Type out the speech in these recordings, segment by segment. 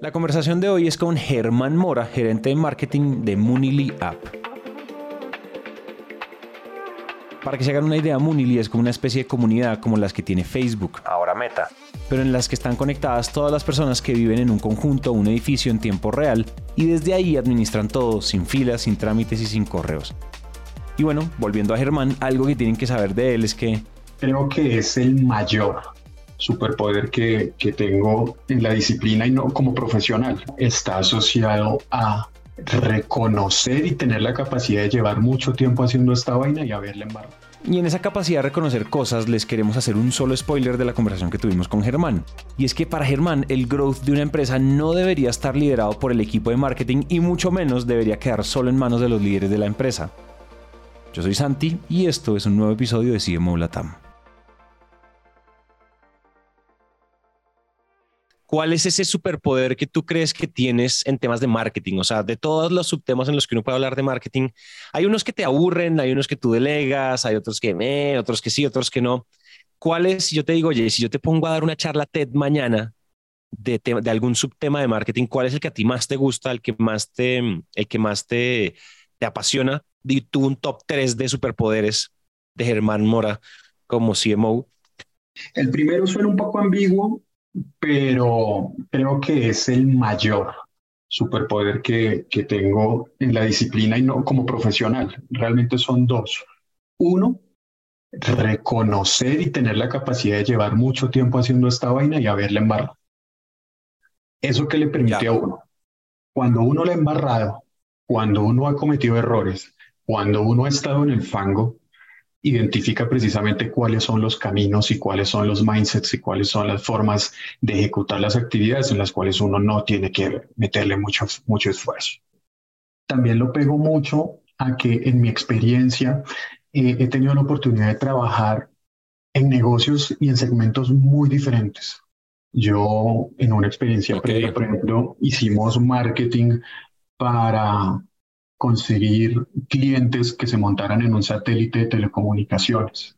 La conversación de hoy es con Germán Mora, gerente de marketing de Munili App. Para que se hagan una idea, Munili es como una especie de comunidad como las que tiene Facebook, ahora Meta, pero en las que están conectadas todas las personas que viven en un conjunto o un edificio en tiempo real y desde ahí administran todo, sin filas, sin trámites y sin correos. Y bueno, volviendo a Germán, algo que tienen que saber de él es que... Creo que es el mayor superpoder que, que tengo en la disciplina y no como profesional. Está asociado a reconocer y tener la capacidad de llevar mucho tiempo haciendo esta vaina y haberle embarrado. Y en esa capacidad de reconocer cosas les queremos hacer un solo spoiler de la conversación que tuvimos con Germán. Y es que para Germán el growth de una empresa no debería estar liderado por el equipo de marketing y mucho menos debería quedar solo en manos de los líderes de la empresa. Yo soy Santi y esto es un nuevo episodio de CMO Latam. ¿Cuál es ese superpoder que tú crees que tienes en temas de marketing? O sea, de todos los subtemas en los que uno puede hablar de marketing, hay unos que te aburren, hay unos que tú delegas, hay otros que otros que sí, otros que no. ¿Cuál es, si yo te digo, oye, si yo te pongo a dar una charla TED mañana de, algún subtema de marketing, ¿cuál es el que a ti más te gusta, el que más te, el que más te apasiona? Y tú un top 3 de superpoderes de Germán Mora como CMO. El primero suena un poco ambiguo, pero creo que es el mayor superpoder que, que tengo en la disciplina y no como profesional. Realmente son dos. Uno, reconocer y tener la capacidad de llevar mucho tiempo haciendo esta vaina y haberla embarrado. Eso que le permite a uno. Cuando uno la ha embarrado, cuando uno ha cometido errores, cuando uno ha estado en el fango, identifica precisamente cuáles son los caminos y cuáles son los mindsets y cuáles son las formas de ejecutar las actividades en las cuales uno no tiene que meterle mucho, mucho esfuerzo. También lo pego mucho a que en mi experiencia eh, he tenido la oportunidad de trabajar en negocios y en segmentos muy diferentes. Yo en una experiencia por ejemplo, hicimos marketing para conseguir clientes que se montaran en un satélite de telecomunicaciones.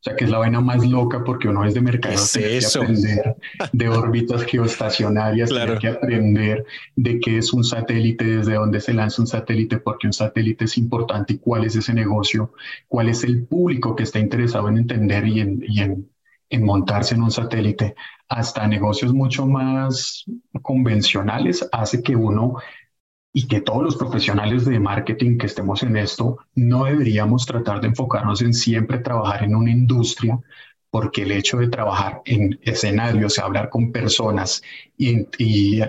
O sea, que es la vaina más loca porque uno es de mercado, tiene que aprender de órbitas geoestacionarias, tiene que aprender de qué es un satélite, desde dónde se lanza un satélite, porque un satélite es importante y cuál es ese negocio, cuál es el público que está interesado en entender y en, y en, en montarse en un satélite, hasta negocios mucho más convencionales, hace que uno y que todos los profesionales de marketing que estemos en esto no deberíamos tratar de enfocarnos en siempre trabajar en una industria, porque el hecho de trabajar en escenarios, hablar con personas y,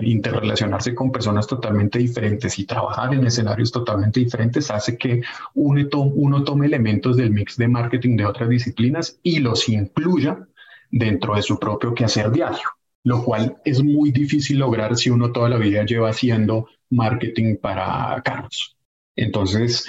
interrelacionarse con personas totalmente diferentes y trabajar en escenarios totalmente diferentes hace que uno, uno tome elementos del mix de marketing de otras disciplinas y los incluya dentro de su propio quehacer diario lo cual es muy difícil lograr si uno toda la vida lleva haciendo marketing para carros. Entonces,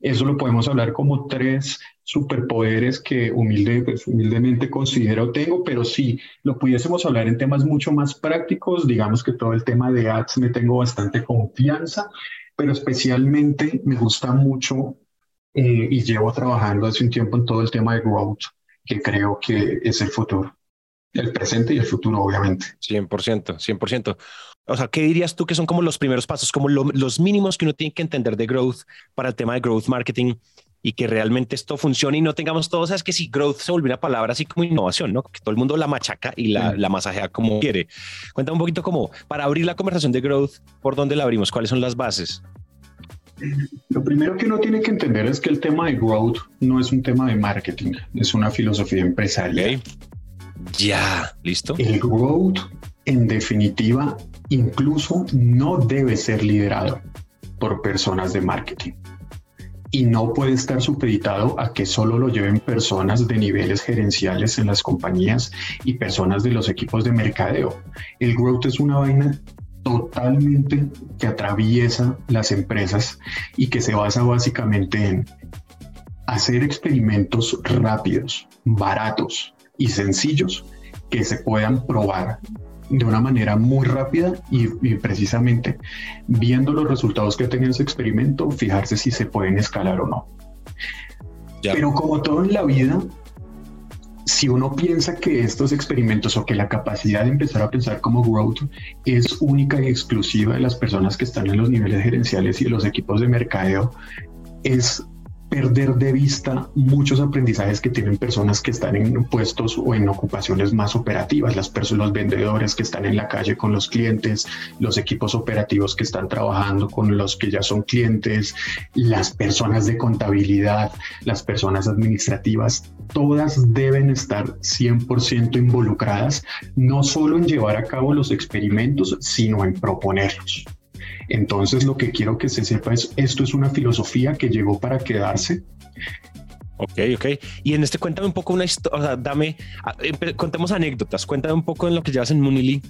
eso lo podemos hablar como tres superpoderes que humilde, pues, humildemente considero tengo, pero si lo pudiésemos hablar en temas mucho más prácticos, digamos que todo el tema de ads me tengo bastante confianza, pero especialmente me gusta mucho eh, y llevo trabajando hace un tiempo en todo el tema de growth, que creo que es el futuro el presente y el futuro, obviamente. 100%, 100%. O sea, ¿qué dirías tú que son como los primeros pasos, como los mínimos que uno tiene que entender de growth para el tema de growth marketing y que realmente esto funcione y no tengamos todos, sabes que si growth se vuelve una palabra así como innovación, ¿no? Que todo el mundo la machaca y la, la masajea como quiere. Cuéntame un poquito como para abrir la conversación de growth, ¿por dónde la abrimos? ¿Cuáles son las bases? Lo primero que uno tiene que entender es que el tema de growth no es un tema de marketing, es una filosofía empresarial. Ya, listo. El growth, en definitiva, incluso no debe ser liderado por personas de marketing. Y no puede estar supeditado a que solo lo lleven personas de niveles gerenciales en las compañías y personas de los equipos de mercadeo. El growth es una vaina totalmente que atraviesa las empresas y que se basa básicamente en hacer experimentos rápidos, baratos, y sencillos que se puedan probar de una manera muy rápida y, precisamente viendo los resultados que tenga ese experimento, fijarse si se pueden escalar o no. Pero como todo en la vida, si uno piensa que estos experimentos o que la capacidad de empezar a pensar como growth es única y exclusiva de las personas que están en los niveles gerenciales y de los equipos de mercadeo, es perder de vista muchos aprendizajes que tienen personas que están en puestos o en ocupaciones más operativas, las personas, los vendedores que están en la calle con los clientes, los equipos operativos que están trabajando con los que ya son clientes, las personas de contabilidad, las personas administrativas, todas deben estar 100% involucradas, no solo en llevar a cabo los experimentos, sino en proponerlos. Entonces lo que quiero que se sepa es, esto es una filosofía que llegó para quedarse. Ok, ok. Y en este cuéntame un poco una historia, o sea, dame, contemos anécdotas, cuéntame un poco en lo que llevas en Munili.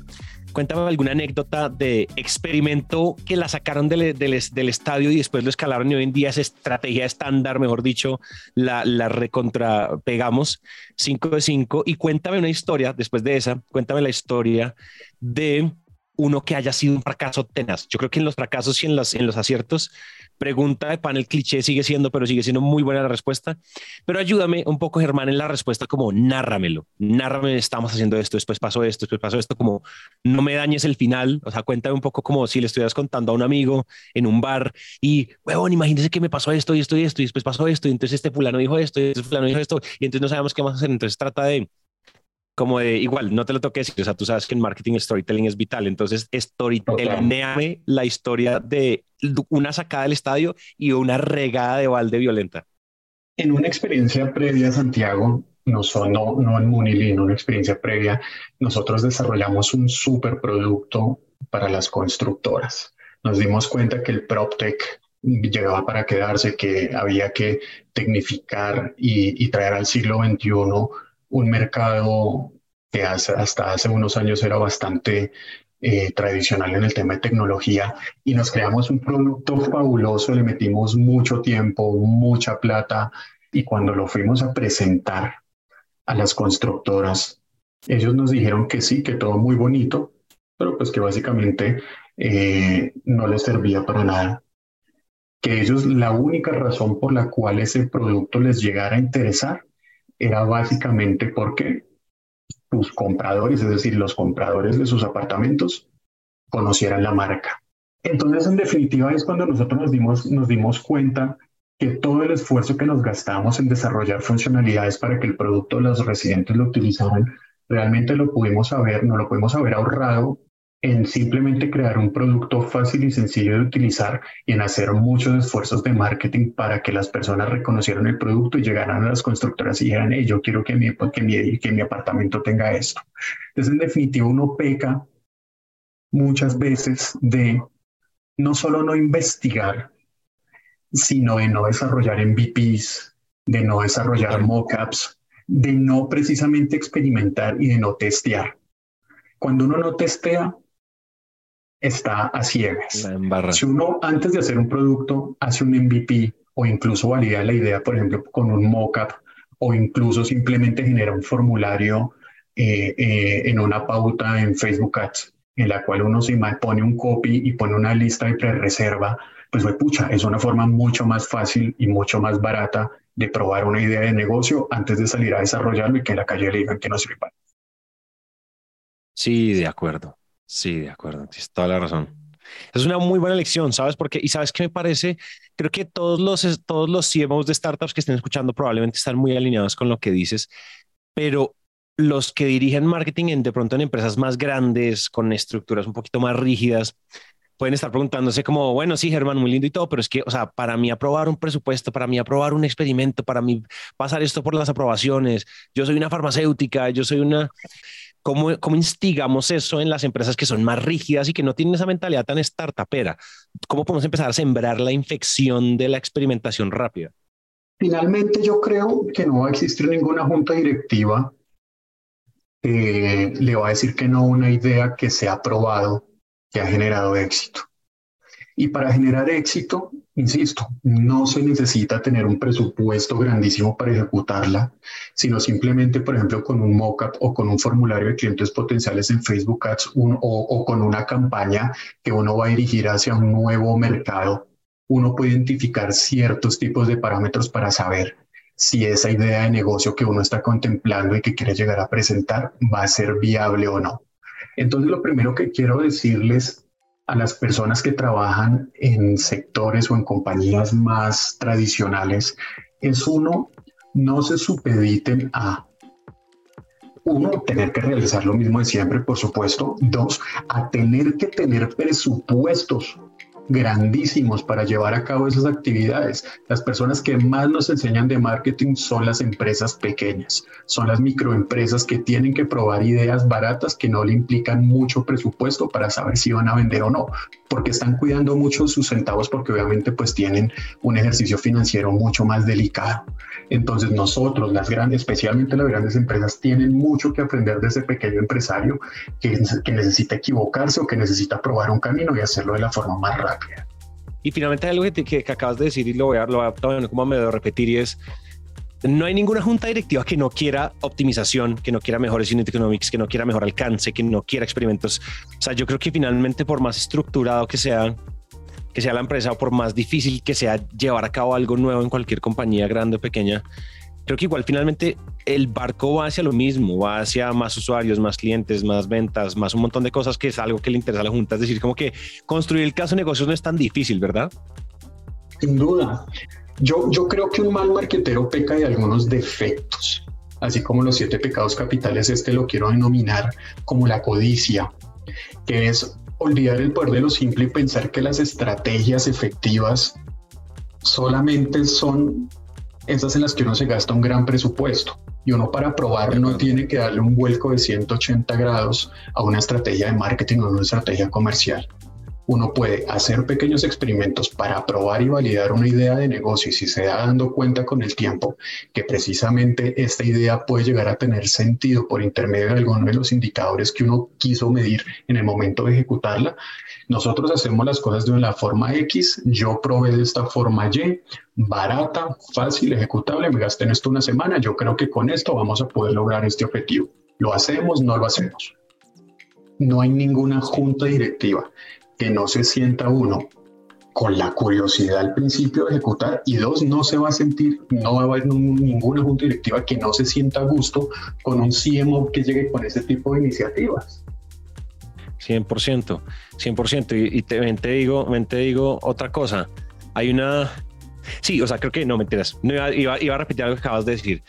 Cuéntame alguna anécdota de experimento que la sacaron del, del, estadio y después lo escalaron y hoy en día es estrategia estándar, mejor dicho, la, la recontra pegamos 5 de 5. Y cuéntame una historia, después de esa, cuéntame la historia de uno que haya sido un fracaso tenaz. Yo creo que en los fracasos y en los, en los aciertos, pregunta de panel cliché sigue siendo, pero sigue siendo muy buena la respuesta. Pero ayúdame un poco, Germán, en la respuesta como nárramelo, nárrame, estamos haciendo esto, después pasó esto, después pasó esto, como no me dañes el final, o sea, cuéntame un poco como si le estuvieras contando a un amigo en un bar y, huevón, imagínese que me pasó esto y esto y esto y después pasó esto y entonces este fulano dijo esto este fulano dijo esto y entonces no sabemos qué más hacer, entonces trata de como de igual, no te lo toques, o sea, tú sabes que en marketing storytelling es vital, entonces storytelling la historia de una sacada del estadio y una regada de balde violenta. En una experiencia previa, Santiago, no, no, no en Munili, en una experiencia previa, nosotros desarrollamos un super producto para las constructoras. Nos dimos cuenta que el PropTech llegaba para quedarse, que había que tecnificar y, y traer al siglo XXI un mercado que hasta hace unos años era bastante eh, tradicional en el tema de tecnología y nos creamos un producto fabuloso, le metimos mucho tiempo, mucha plata y cuando lo fuimos a presentar a las constructoras, ellos nos dijeron que sí, que todo muy bonito, pero pues que básicamente eh, no les servía para nada. Que ellos la única razón por la cual ese producto les llegara a interesar era básicamente porque sus compradores, es decir, los compradores de sus apartamentos, conocieran la marca. Entonces, en definitiva, es cuando nosotros nos dimos, nos dimos cuenta que todo el esfuerzo que nos gastamos en desarrollar funcionalidades para que el producto los residentes lo utilizaran, realmente lo pudimos haber, no lo pudimos haber ahorrado en simplemente crear un producto fácil y sencillo de utilizar y en hacer muchos esfuerzos de marketing para que las personas reconocieran el producto y llegaran a las constructoras y dijeran, yo quiero que mi, que, mi, que mi apartamento tenga esto. Entonces, en definitiva, uno peca muchas veces de no solo no investigar, sino de no desarrollar MVPs, de no desarrollar mockups, de no precisamente experimentar y de no testear. Cuando uno no testea, está a ciegas. Si uno antes de hacer un producto hace un MVP o incluso valida la idea, por ejemplo, con un mockup o incluso simplemente genera un formulario eh, eh, en una pauta en Facebook Ads en la cual uno se pone un copy y pone una lista de pre-reserva, pues, pues pucha, es una forma mucho más fácil y mucho más barata de probar una idea de negocio antes de salir a desarrollarlo y que en la calle le digan que no sirve. Sí, de acuerdo. Sí, de acuerdo, tienes toda la razón. Es una muy buena lección, ¿sabes? Porque, y sabes qué me parece, creo que todos los, todos los CMOs de startups que estén escuchando probablemente están muy alineados con lo que dices, pero los que dirigen marketing en, de pronto en empresas más grandes, con estructuras un poquito más rígidas, pueden estar preguntándose como, bueno, sí, Germán, muy lindo y todo, pero es que, o sea, para mí aprobar un presupuesto, para mí aprobar un experimento, para mí pasar esto por las aprobaciones, yo soy una farmacéutica, yo soy una, ¿Cómo, instigamos eso en las empresas que son más rígidas y que no tienen esa mentalidad tan startupera? ¿Cómo podemos empezar a sembrar la infección de la experimentación rápida? Finalmente, yo creo que no va a existir ninguna junta directiva que le va a decir que no a una idea que se ha probado, que ha generado éxito. Y para generar éxito, insisto, no se necesita tener un presupuesto grandísimo para ejecutarla, sino simplemente, por ejemplo, con un mockup o con un formulario de clientes potenciales en Facebook Ads o, o con una campaña que uno va a dirigir hacia un nuevo mercado, uno puede identificar ciertos tipos de parámetros para saber si esa idea de negocio que uno está contemplando y que quiere llegar a presentar va a ser viable o no. Entonces, lo primero que quiero decirles a las personas que trabajan en sectores o en compañías más tradicionales es uno, no se supediten a uno, tener que realizar lo mismo de siempre, por supuesto. Dos, a tener que tener presupuestos grandísimos para llevar a cabo esas actividades. Las personas que más nos enseñan de marketing son las empresas pequeñas, son las microempresas que tienen que probar ideas baratas que no le implican mucho presupuesto para saber si van a vender o no, porque están cuidando mucho sus centavos porque obviamente pues tienen un ejercicio financiero mucho más delicado. Entonces nosotros, las grandes, especialmente las grandes empresas, tienen mucho que aprender de ese pequeño empresario que, que necesita equivocarse o que necesita probar un camino y hacerlo de la forma más rápida. Y finalmente algo que, acabas de decir y lo voy a, lo voy a como medio repetir y es, no hay ninguna junta directiva que no quiera optimización, que no quiera mejores unit economics, que no quiera mejor alcance, que no quiera experimentos. O sea, yo creo que finalmente por más estructurado que sea, que sea la empresa o por más difícil que sea llevar a cabo algo nuevo en cualquier compañía grande o pequeña, creo que igual finalmente el barco va hacia lo mismo, va hacia más usuarios, más clientes, más ventas, más un montón de cosas que es algo que le interesa a la Junta. Es decir, como que construir el caso de negocios no es tan difícil, ¿verdad? Sin duda. Yo, yo creo que un mal marquetero peca de algunos defectos, así como los siete pecados capitales, este lo quiero denominar como la codicia, que es olvidar el poder de lo simple y pensar que las estrategias efectivas solamente son esas en las que uno se gasta un gran presupuesto y uno para probarlo no tiene que darle un vuelco de 180 grados a una estrategia de marketing o una estrategia comercial uno puede hacer pequeños experimentos para probar y validar una idea de negocio y si se da dando cuenta con el tiempo que precisamente esta idea puede llegar a tener sentido por intermedio de alguno de los indicadores que uno quiso medir en el momento de ejecutarla, nosotros hacemos las cosas de la forma X, yo probé de esta forma Y, barata, fácil, ejecutable, me gasté en esto una semana, yo creo que con esto vamos a poder lograr este objetivo. ¿Lo hacemos? No lo hacemos. No hay ninguna junta directiva que no se sienta uno con la curiosidad al principio de ejecutar y dos, no se va a sentir, no va a haber ninguna junta directiva que no se sienta a gusto con un CMO que llegue con ese tipo de iniciativas. 100%, 100%. Y, te, te, digo, te digo otra cosa. Hay una... Sí, o sea, creo que no, mentiras. No iba, iba, iba a repetir algo que acabas de decir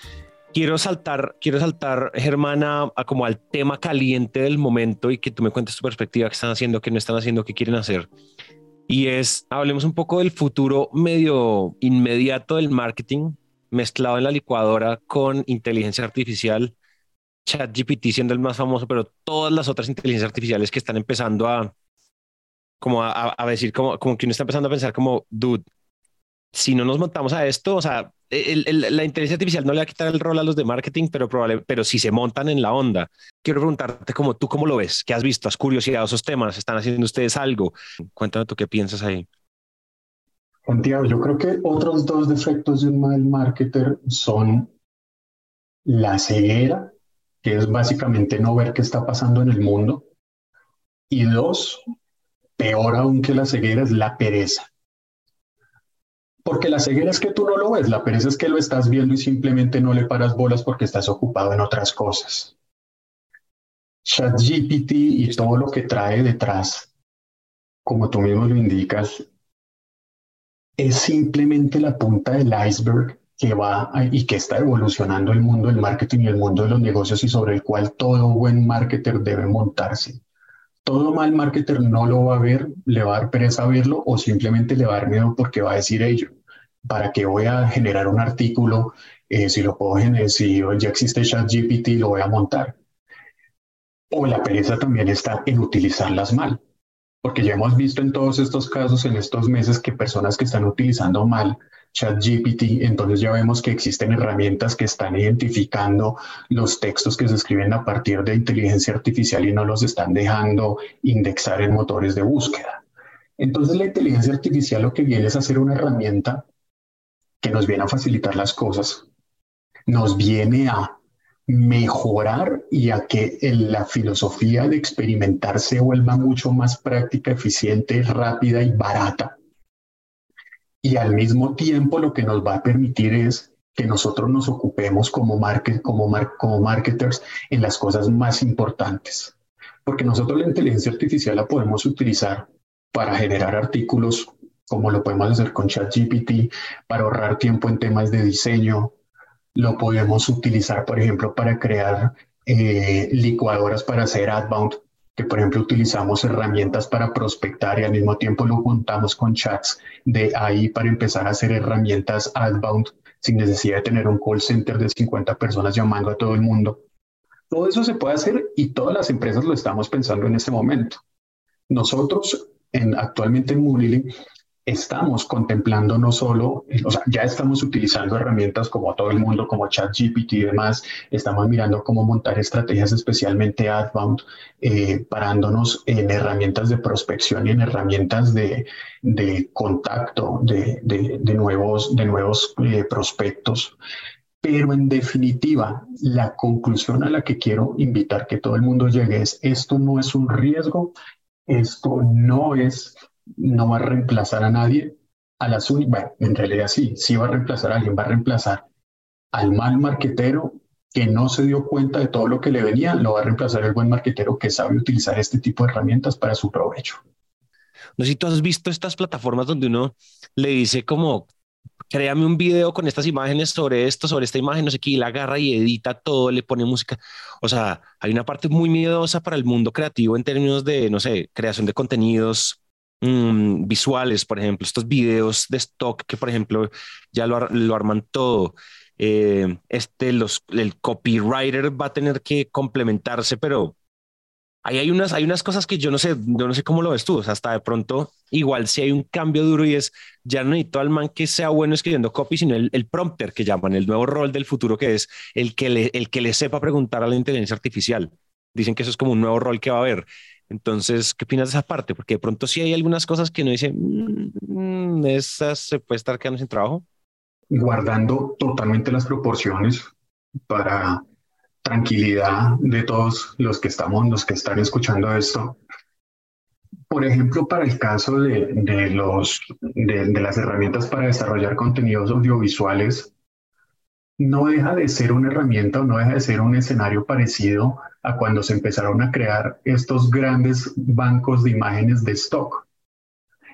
quiero saltar, quiero saltar, Germana, a como al tema caliente del momento y que tú me cuentes tu perspectiva, qué están haciendo, qué no están haciendo, qué quieren hacer. Y es, hablemos un poco del futuro medio inmediato del marketing mezclado en la licuadora con inteligencia artificial, ChatGPT siendo el más famoso, pero todas las otras inteligencias artificiales que están empezando a, como a, a decir, como, como que uno está empezando a pensar como, dude, si no nos montamos a esto, o sea, la inteligencia artificial no le va a quitar el rol a los de marketing, pero probable, pero si se montan en la onda. Quiero preguntarte cómo tú cómo lo ves, qué has visto, has curiosidad esos temas, están haciendo ustedes algo. Cuéntame tú qué piensas ahí. Santiago, yo creo que otros dos defectos de un mal marketer son la ceguera, que es básicamente no ver qué está pasando en el mundo, y dos, peor aún que la ceguera es la pereza porque la ceguera es que tú no lo ves, la pereza es que lo estás viendo y simplemente no le paras bolas porque estás ocupado en otras cosas. ChatGPT y todo lo que trae detrás, como tú mismo lo indicas, es simplemente la punta del iceberg que va y que está evolucionando el mundo del marketing y el mundo de los negocios y sobre el cual todo buen marketer debe montarse. Todo mal marketer no lo va a ver, le va a dar pereza verlo o simplemente le va a dar miedo porque va a decir ello. ¿para qué voy a generar un artículo? Eh, si lo puedo generar, si ya existe ChatGPT, lo voy a montar. O la pereza también está en utilizarlas mal, porque ya hemos visto en todos estos casos, en estos meses, que personas que están utilizando mal ChatGPT, entonces ya vemos que existen herramientas que están identificando los textos que se escriben a partir de inteligencia artificial y no los están dejando indexar en motores de búsqueda. Entonces la inteligencia artificial lo que viene es hacer una herramienta que nos viene a facilitar las cosas, nos viene a mejorar y a que la filosofía de experimentar se vuelva mucho más práctica, eficiente, rápida y barata. Y al mismo tiempo lo que nos va a permitir es que nosotros nos ocupemos como, market, como, como marketers en las cosas más importantes. Porque nosotros la inteligencia artificial la podemos utilizar para generar artículos como lo podemos hacer con ChatGPT, para ahorrar tiempo en temas de diseño. Lo podemos utilizar, por ejemplo, para crear eh, licuadoras para hacer outbound, que por ejemplo utilizamos herramientas para prospectar y al mismo tiempo lo juntamos con chats de ahí para empezar a hacer herramientas outbound sin necesidad de tener un call center de 50 personas llamando a todo el mundo. Todo eso se puede hacer y todas las empresas lo estamos pensando en este momento. Nosotros en, actualmente en Moonily estamos contemplando no solo, o sea, ya estamos utilizando herramientas como todo el mundo, como ChatGPT y demás, estamos mirando cómo montar estrategias especialmente outbound, eh, parándonos en herramientas de prospección y en herramientas de, de contacto de, de, nuevos, de nuevos eh, prospectos. Pero en definitiva, la conclusión a la que quiero invitar que todo el mundo llegue es, esto no es un riesgo, esto no es no va a reemplazar a nadie. A las bueno, en realidad sí, sí va a reemplazar a alguien, va a reemplazar al mal marquetero que no se dio cuenta de todo lo que le venía, lo va a reemplazar el buen marquetero que sabe utilizar este tipo de herramientas para su provecho. No sé si tú has visto estas plataformas donde uno le dice como, créame un video con estas imágenes sobre esto, sobre esta imagen, no sé qué, y la agarra y edita todo, le pone música. O sea, hay una parte muy miedosa para el mundo creativo en términos de, no sé, creación de contenidos Mm, visuales, por ejemplo, estos videos de stock que, por ejemplo, ya lo, arman todo. Eh, este, los, el copywriter va a tener que complementarse, pero hay unas, hay unas cosas que yo no sé, yo no sé cómo lo ves tú. Hasta de pronto, igual si hay un cambio duro y es ya no necesito al man que sea bueno escribiendo copy, sino el, el prompter que llaman, el nuevo rol del futuro que es el que le, el que le sepa preguntar a la inteligencia artificial. Dicen que eso es como un nuevo rol que va a haber. Entonces, ¿qué opinas de esa parte? Porque de pronto sí hay algunas cosas que uno dice, mmm, esas se puede estar quedando sin trabajo. Guardando totalmente las proporciones para tranquilidad de todos los que estamos, los que están escuchando esto. Por ejemplo, para el caso de, de los, de, de las herramientas para desarrollar contenidos audiovisuales, no deja de ser una herramienta o no deja de ser un escenario parecido a cuando se empezaron a crear estos grandes bancos de imágenes de stock,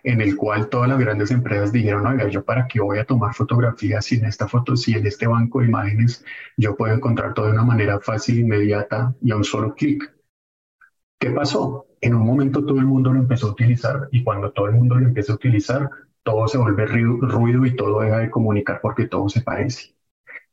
en el cual todas las grandes empresas dijeron, oiga, yo para qué voy a tomar fotografías si en esta foto, si en este banco de imágenes yo puedo encontrar todo de una manera fácil, inmediata y a un solo clic. ¿Qué pasó? En un momento todo el mundo lo empezó a utilizar y cuando todo el mundo lo empieza a utilizar, todo se vuelve ruido y todo deja de comunicar porque todo se parece.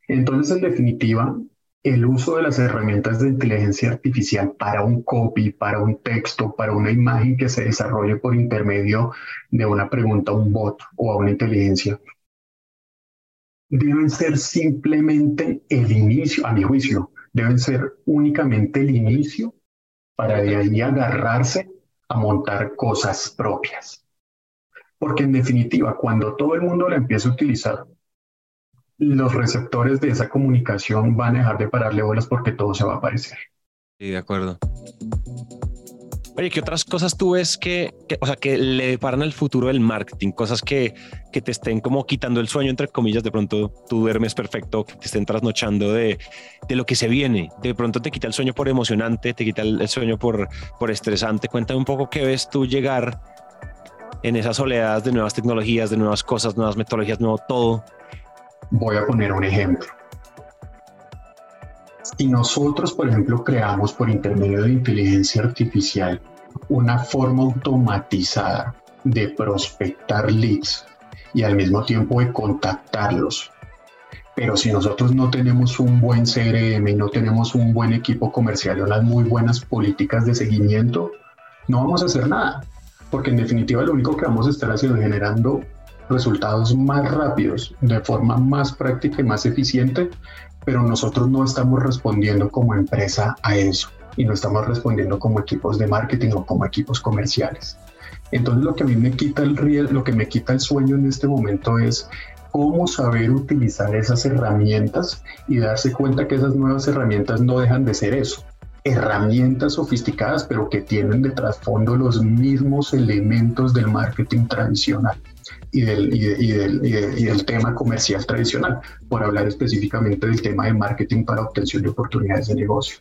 Entonces, en definitiva, el uso de las herramientas de inteligencia artificial para un copy, para un texto, para una imagen que se desarrolle por intermedio de una pregunta a un bot o a una inteligencia, deben ser simplemente el inicio, a mi juicio, deben ser únicamente el inicio para de ahí agarrarse a montar cosas propias. Porque en definitiva, cuando todo el mundo la empieza a utilizar, los receptores de esa comunicación van a dejar de pararle bolas porque todo se va a aparecer. Sí, de acuerdo. Oye, ¿qué otras cosas tú ves que, o sea, que le paran al futuro del marketing? Cosas que, que te estén como quitando el sueño, entre comillas, de pronto tú duermes perfecto, que te estén trasnochando de, de lo que se viene. De pronto te quita el sueño por emocionante, te quita el, sueño por, por estresante. Cuéntame un poco qué ves tú llegar en esas oleadas de nuevas tecnologías, de nuevas cosas, nuevas metodologías, nuevo todo. Voy a poner un ejemplo. Si nosotros, por ejemplo, creamos por intermedio de inteligencia artificial una forma automatizada de prospectar leads y al mismo tiempo de contactarlos, pero si nosotros no tenemos un buen CRM y no tenemos un buen equipo comercial y unas muy buenas políticas de seguimiento, no vamos a hacer nada, porque en definitiva lo único que vamos a estar haciendo es generando resultados más rápidos, de forma más práctica y más eficiente, pero nosotros no estamos respondiendo como empresa a eso y no estamos respondiendo como equipos de marketing o como equipos comerciales. Entonces lo que a mí me quita el lo que me quita el sueño en este momento es cómo saber utilizar esas herramientas y darse cuenta que esas nuevas herramientas no dejan de ser eso, herramientas sofisticadas, pero que tienen de trasfondo los mismos elementos del marketing tradicional. Y del, y, del, tema comercial tradicional, por hablar específicamente del tema de marketing para obtención de oportunidades de negocio.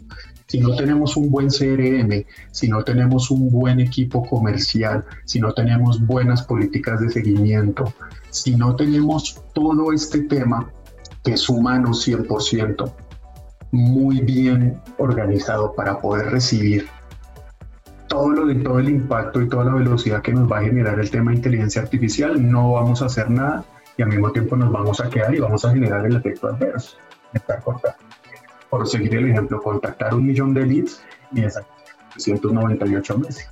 Si no tenemos un buen CRM, si no tenemos un buen equipo comercial, si no tenemos buenas políticas de seguimiento, si no tenemos todo este tema que es humano 100%, muy bien organizado para poder recibir todo lo de todo el impacto y toda la velocidad que nos va a generar el tema de inteligencia artificial, no vamos a hacer nada y al mismo tiempo nos vamos a quedar y vamos a generar el efecto adverso. Estar cortando. Por seguir el ejemplo, contactar un millón de leads y esas 198 meses.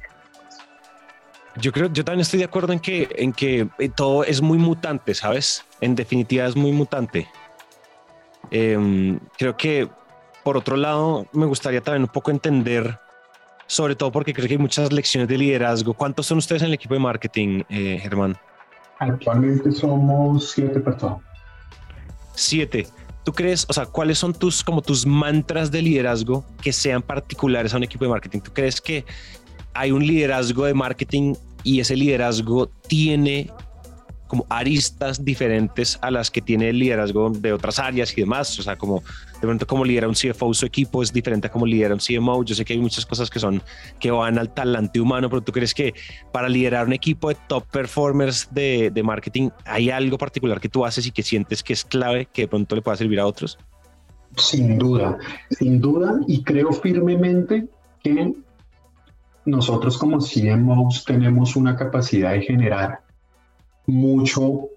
Yo creo, yo también estoy de acuerdo en que, en que eh, todo es muy mutante, ¿sabes? En definitiva es muy mutante. Em, creo que, por otro lado, me gustaría también un poco entender sobre todo porque creo que hay muchas lecciones de liderazgo. ¿Cuántos son ustedes en el equipo de marketing, eh, Germán? Actualmente somos siete personas. Siete. ¿Tú crees, o sea, cuáles son tus como tus mantras de liderazgo que sean particulares a un equipo de marketing? ¿Tú crees que hay un liderazgo de marketing y ese liderazgo tiene como aristas diferentes a las que tiene el liderazgo de otras áreas y demás. O sea, como de pronto como lidera un CFO su equipo es diferente a como lidera un CMO. Yo sé que hay muchas cosas que son que van al talante humano, pero tú crees que para liderar un equipo de top performers de, de marketing hay algo particular que tú haces y que sientes que es clave que de pronto le pueda servir a otros? Sin duda, sin duda, y creo firmemente que nosotros como CMOs tenemos una capacidad de generar mucho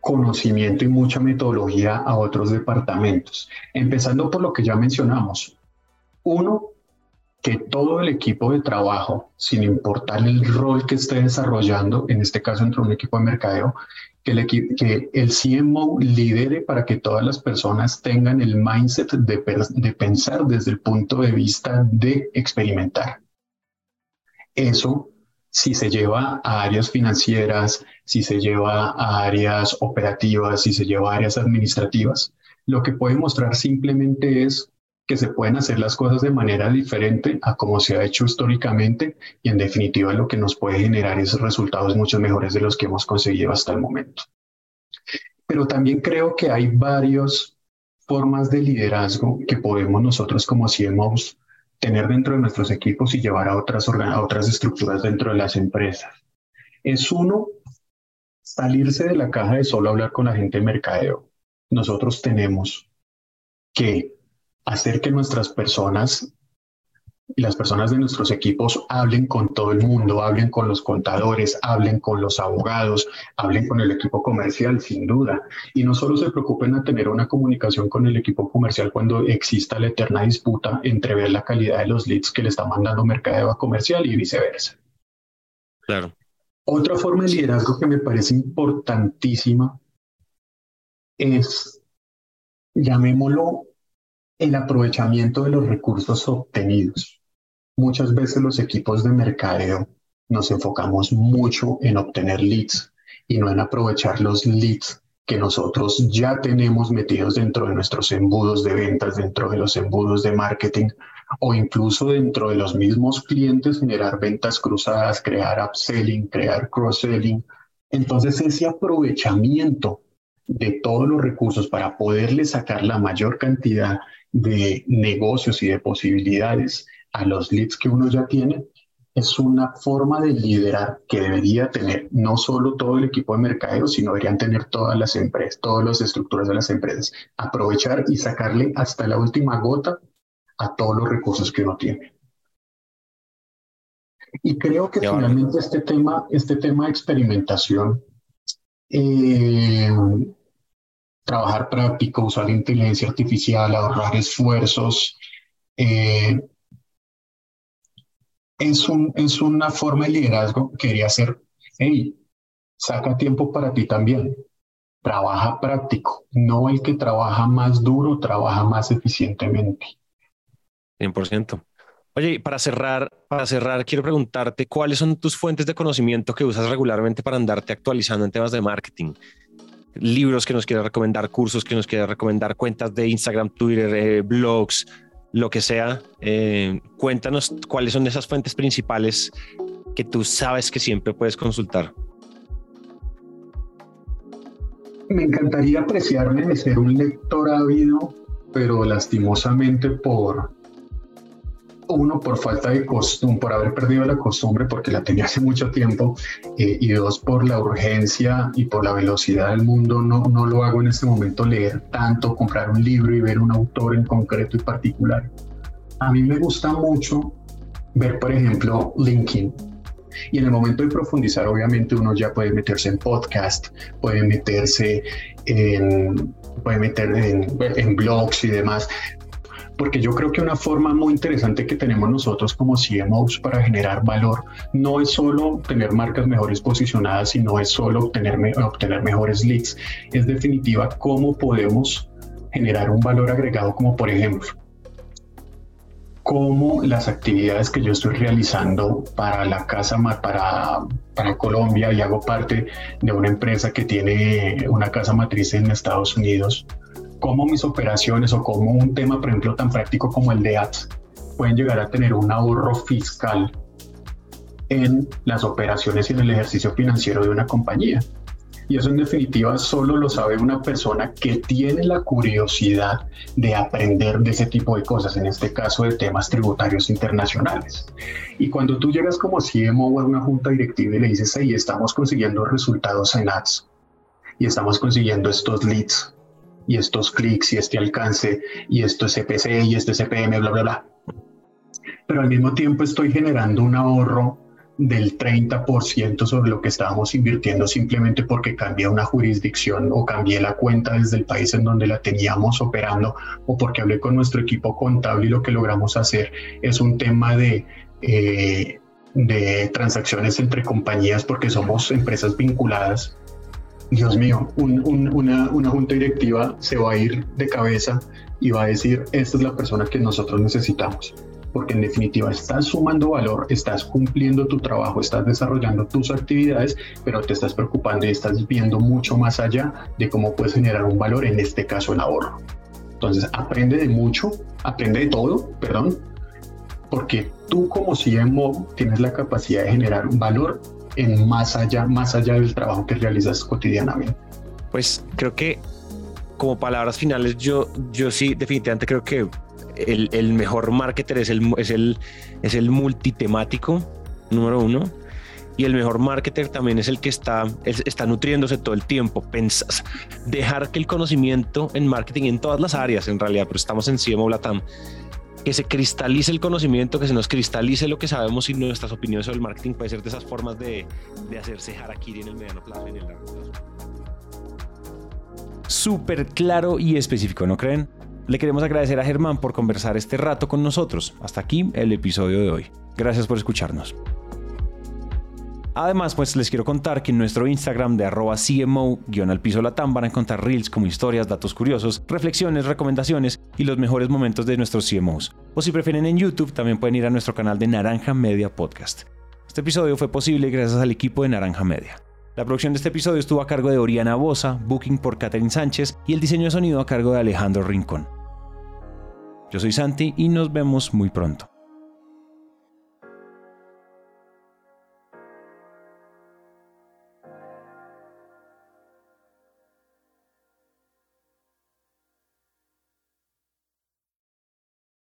conocimiento y mucha metodología a otros departamentos, empezando por lo que ya mencionamos. Uno, que todo el equipo de trabajo, sin importar el rol que esté desarrollando, en este caso entre un equipo de mercadeo, que el, que CMO lidere para que todas las personas tengan el mindset de, de pensar desde el punto de vista de experimentar. Eso si se lleva a áreas financieras, si se lleva a áreas operativas, si se lleva a áreas administrativas, lo que puede mostrar simplemente es que se pueden hacer las cosas de manera diferente a como se ha hecho históricamente y en definitiva lo que nos puede generar es resultados mucho mejores de los que hemos conseguido hasta el momento. Pero también creo que hay varias formas de liderazgo que podemos nosotros como CMOs tener dentro de nuestros equipos y llevar a otras, otras estructuras dentro de las empresas. Es uno, salirse de la caja de solo hablar con la gente de mercadeo. Nosotros tenemos que hacer que nuestras personas y las personas de nuestros equipos hablen con todo el mundo, hablen con los contadores, hablen con los abogados, hablen con el equipo comercial, sin duda. Y no solo se preocupen a tener una comunicación con el equipo comercial cuando exista la eterna disputa entre ver la calidad de los leads que le está mandando mercadeo a comercial y viceversa. Claro. Otra forma de liderazgo que me parece importantísima es, llamémoslo, el aprovechamiento de los recursos obtenidos. Muchas veces los equipos de mercadeo nos enfocamos mucho en obtener leads y no en aprovechar los leads que nosotros ya tenemos metidos dentro de nuestros embudos de ventas, dentro de los embudos de marketing o incluso dentro de los mismos clientes, generar ventas cruzadas, crear upselling, crear cross-selling. Entonces ese aprovechamiento de todos los recursos para poderle sacar la mayor cantidad de negocios y de posibilidades a los leads que uno ya tiene, es una forma de liderar que debería tener no solo todo el equipo de mercadeo, sino deberían tener todas las empresas, todas las estructuras de las empresas. Aprovechar y sacarle hasta la última gota a todos los recursos que uno tiene. Y creo que finalmente este tema, este tema de experimentación, eh, trabajar práctico, usar inteligencia artificial, ahorrar esfuerzos, eh, es, un, es una forma de liderazgo que quería hacer, hey, saca tiempo para ti también, trabaja práctico, no el que trabaja más duro, trabaja más eficientemente. 100%. Oye, para cerrar, para cerrar, quiero preguntarte cuáles son tus fuentes de conocimiento que usas regularmente para andarte actualizando en temas de marketing. Libros que nos quieras recomendar, cursos que nos quieras recomendar, cuentas de Instagram, Twitter, eh, blogs, lo que sea, eh, cuéntanos cuáles son esas fuentes principales que tú sabes que siempre puedes consultar. me encantaría apreciarme de ser un lector ávido, pero lastimosamente por, uno, por falta de costumbre, por haber perdido la costumbre porque la tenía hace mucho tiempo, eh, y dos, por la urgencia y por la velocidad del mundo, no, no lo hago en este momento leer tanto, comprar un libro y ver un autor en concreto y particular. A mí me gusta mucho ver, por ejemplo, LinkedIn. Y en el momento de profundizar, obviamente uno ya puede meterse en podcast, puede meterse en, puede meter en, en blogs y demás, porque yo creo que una forma muy interesante que tenemos nosotros como CMOs para generar valor no es solo tener marcas mejores posicionadas, sino es solo obtener, obtener mejores leads. Es definitiva cómo podemos generar un valor agregado como por ejemplo cómo las actividades que yo estoy realizando para la casa para, para Colombia y hago parte de una empresa que tiene una casa matriz en Estados Unidos cómo mis operaciones o cómo un tema, por ejemplo, tan práctico como el de ads pueden llegar a tener un ahorro fiscal en las operaciones y en el ejercicio financiero de una compañía. Y eso en definitiva solo lo sabe una persona que tiene la curiosidad de aprender de ese tipo de cosas, en este caso de temas tributarios internacionales. Y cuando tú llegas como CMO a una junta directiva y le dices, ahí estamos consiguiendo resultados en ads y estamos consiguiendo estos leads y estos clics y este alcance y esto es CPC y este CPM, bla, bla, bla. Pero al mismo tiempo estoy generando un ahorro del 30% sobre lo que estábamos invirtiendo simplemente porque cambié una jurisdicción o cambié la cuenta desde el país en donde la teníamos operando o porque hablé con nuestro equipo contable y lo que logramos hacer es un tema de, eh, de transacciones entre compañías porque somos empresas vinculadas Dios mío, una, junta directiva se va a ir de cabeza y va a decir, esta es la persona que nosotros necesitamos. Porque en definitiva estás sumando valor, estás cumpliendo tu trabajo, estás desarrollando tus actividades, pero te estás preocupando y estás viendo mucho más allá de cómo puedes generar un valor, en este caso el ahorro. Entonces, aprende de mucho, aprende de todo, perdón, porque tú como CMO tienes la capacidad de generar valor en más allá, más allá del trabajo que realizas cotidianamente. Pues creo que como palabras finales, yo, yo sí definitivamente creo que el, el mejor marketer es el, es, el, es el multitemático, número uno. Y el mejor marketer también es el que está, está nutriéndose todo el tiempo. Pensas, dejar que el conocimiento en marketing en todas las áreas, en realidad, pero estamos en CMO Latam, que se cristalice el conocimiento, que se nos cristalice lo que sabemos y nuestras opiniones sobre el marketing puede ser de esas formas de, de hacerse harakiri en el mediano plazo y en el largo plazo. Súper claro y específico, ¿no creen? Le queremos agradecer a Germán por conversar este rato con nosotros. Hasta aquí el episodio de hoy. Gracias por escucharnos. Además, pues les quiero contar que en nuestro Instagram de arroba CMO-al piso latam van a encontrar reels como historias, datos curiosos, reflexiones, recomendaciones y los mejores momentos de nuestros CMOs. O si prefieren en YouTube, también pueden ir a nuestro canal de Naranja Media Podcast. Este episodio fue posible gracias al equipo de Naranja Media. La producción de este episodio estuvo a cargo de Oriana Bosa, booking por Catherine Sánchez y el diseño de sonido a cargo de Alejandro Rincón. Yo soy Santi y nos vemos muy pronto.